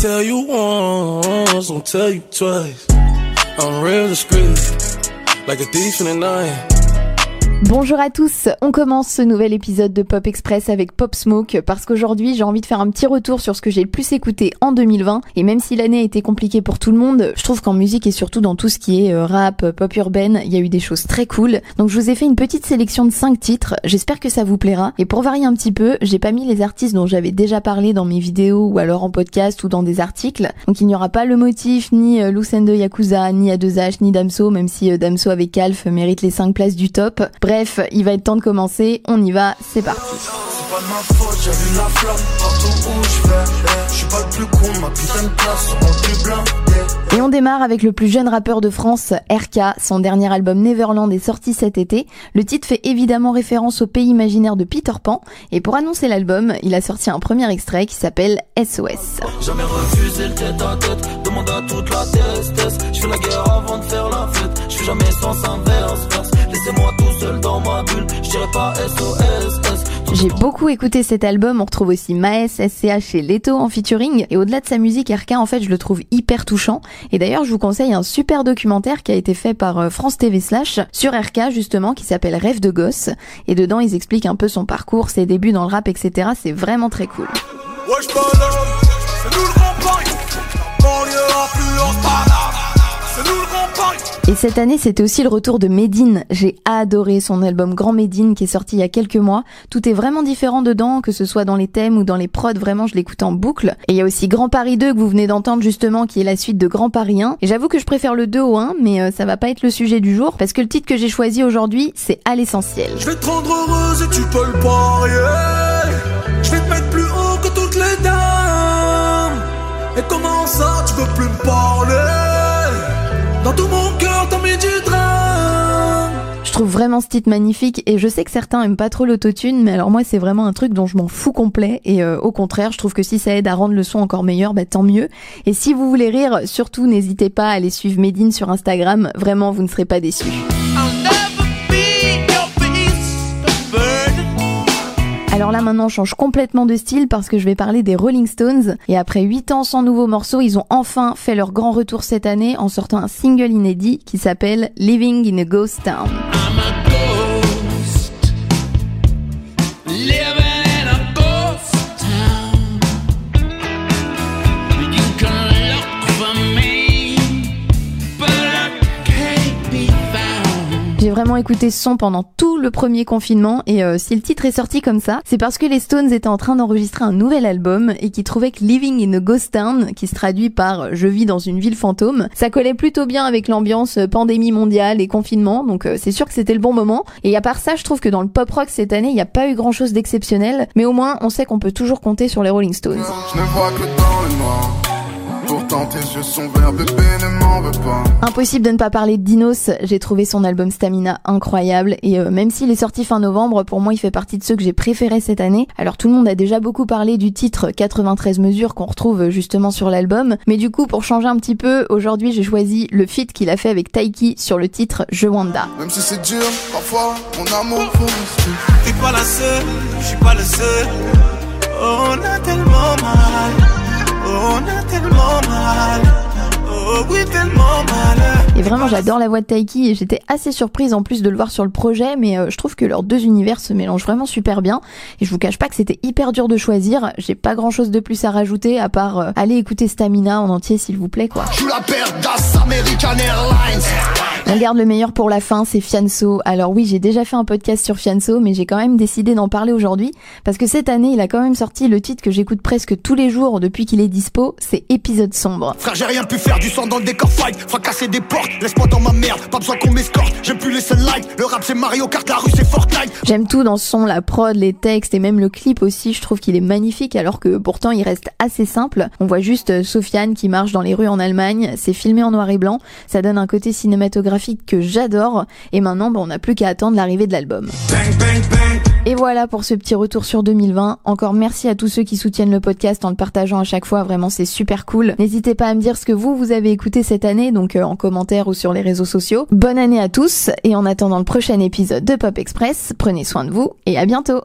tell you once, don't tell you twice. I'm real discreet, like a thief in the night. Bonjour à tous, on commence ce nouvel épisode de Pop Express avec Pop Smoke parce qu'aujourd'hui j'ai envie de faire un petit retour sur ce que j'ai le plus écouté en 2020 et même si l'année a été compliquée pour tout le monde, je trouve qu'en musique et surtout dans tout ce qui est euh, rap, pop urbaine, il y a eu des choses très cool. Donc je vous ai fait une petite sélection de 5 titres, j'espère que ça vous plaira et pour varier un petit peu, j'ai pas mis les artistes dont j'avais déjà parlé dans mes vidéos ou alors en podcast ou dans des articles. Donc il n'y aura pas le motif ni euh, Lucendo Yakuza, ni A2H, ni Damso même si euh, Damso avec Calf mérite les 5 places du top. Bref, il va être temps de commencer, on y va, c'est parti. Et on démarre avec le plus jeune rappeur de France, RK. Son dernier album Neverland est sorti cet été. Le titre fait évidemment référence au pays imaginaire de Peter Pan. Et pour annoncer l'album, il a sorti un premier extrait qui s'appelle SOS. Jamais refusé le tête à tête, demande à toute la Je fais la guerre avant de faire la fête, je fais jamais sens inverse. Laissez-moi tout seul dans ma bulle, je dirais pas SOS. J'ai beaucoup écouté cet album, on retrouve aussi Maes, SCH et Leto en featuring, et au-delà de sa musique, RK en fait je le trouve hyper touchant, et d'ailleurs je vous conseille un super documentaire qui a été fait par euh, France TV Slash sur RK justement, qui s'appelle Rêve de gosse, et dedans ils expliquent un peu son parcours, ses débuts dans le rap, etc. C'est vraiment très cool. Et cette année, c'était aussi le retour de Medine. J'ai adoré son album Grand Medine qui est sorti il y a quelques mois. Tout est vraiment différent dedans, que ce soit dans les thèmes ou dans les prods. Vraiment, je l'écoute en boucle. Et il y a aussi Grand Paris 2 que vous venez d'entendre justement, qui est la suite de Grand Paris 1. Et j'avoue que je préfère le 2 au 1, mais euh, ça va pas être le sujet du jour parce que le titre que j'ai choisi aujourd'hui, c'est à l'essentiel. Je vais te rendre heureuse et tu peux le. Je vais te mettre plus haut que toutes les dames. Et comment ça, tu veux plus me parler? Vraiment ce titre magnifique et je sais que certains aiment pas trop l'autotune, mais alors moi c'est vraiment un truc dont je m'en fous complet et euh, au contraire je trouve que si ça aide à rendre le son encore meilleur, bah tant mieux. Et si vous voulez rire, surtout n'hésitez pas à aller suivre Medine sur Instagram, vraiment vous ne serez pas déçus. Alors là maintenant on change complètement de style parce que je vais parler des Rolling Stones et après 8 ans sans nouveaux morceaux, ils ont enfin fait leur grand retour cette année en sortant un single inédit qui s'appelle Living in a Ghost Town. J'ai vraiment écouté ce son pendant tout le premier confinement et euh, si le titre est sorti comme ça, c'est parce que les Stones étaient en train d'enregistrer un nouvel album et qui trouvaient que Living in a Ghost Town, qui se traduit par Je vis dans une ville fantôme, ça collait plutôt bien avec l'ambiance euh, pandémie mondiale et confinement, donc euh, c'est sûr que c'était le bon moment. Et à part ça, je trouve que dans le pop rock cette année, il n'y a pas eu grand chose d'exceptionnel, mais au moins on sait qu'on peut toujours compter sur les Rolling Stones. Impossible de ne pas parler de Dinos, j'ai trouvé son album Stamina incroyable et euh, même s'il est sorti fin novembre, pour moi il fait partie de ceux que j'ai préférés cette année. Alors tout le monde a déjà beaucoup parlé du titre 93 mesures qu'on retrouve justement sur l'album, mais du coup pour changer un petit peu, aujourd'hui j'ai choisi le feat qu'il a fait avec Taiki sur le titre Je Wanda. Même si c'est dur, parfois mon amour T'es pas la seule, je suis pas le seul. on a tellement mal. On a tellement mal. Vraiment, j'adore la voix de Taiki et j'étais assez surprise en plus de le voir sur le projet, mais euh, je trouve que leurs deux univers se mélangent vraiment super bien. Et je vous cache pas que c'était hyper dur de choisir. J'ai pas grand chose de plus à rajouter à part euh, aller écouter Stamina en entier s'il vous plaît quoi. la American Airlines. On garde le meilleur pour la fin, c'est Fianso. Alors oui, j'ai déjà fait un podcast sur Fianso, mais j'ai quand même décidé d'en parler aujourd'hui parce que cette année, il a quand même sorti le titre que j'écoute presque tous les jours depuis qu'il est dispo, c'est Épisode sombre. Frère, j'ai rien pu faire du sang dans le décor fight, fracasser des portes, laisse-moi dans ma merde, pas besoin qu'on m'escorte, j'aime plus les sunlight, le rap c'est Mario Kart, la rue c'est Fortnite. J'aime tout dans ce son, la prod, les textes et même le clip aussi, je trouve qu'il est magnifique alors que pourtant il reste assez simple. On voit juste Sofiane qui marche dans les rues en Allemagne, c'est filmé en noir et blanc, ça donne un côté cinématographique que j'adore. Et maintenant, bah, on n'a plus qu'à attendre l'arrivée de l'album. Et voilà pour ce petit retour sur 2020. Encore merci à tous ceux qui soutiennent le podcast en le partageant à chaque fois. Vraiment, c'est super cool. N'hésitez pas à me dire ce que vous, vous avez écouté cette année, donc euh, en commentaire ou sur les réseaux sociaux. Bonne année à tous. Et en attendant le prochain épisode de Pop Express, prenez soin de vous et à bientôt.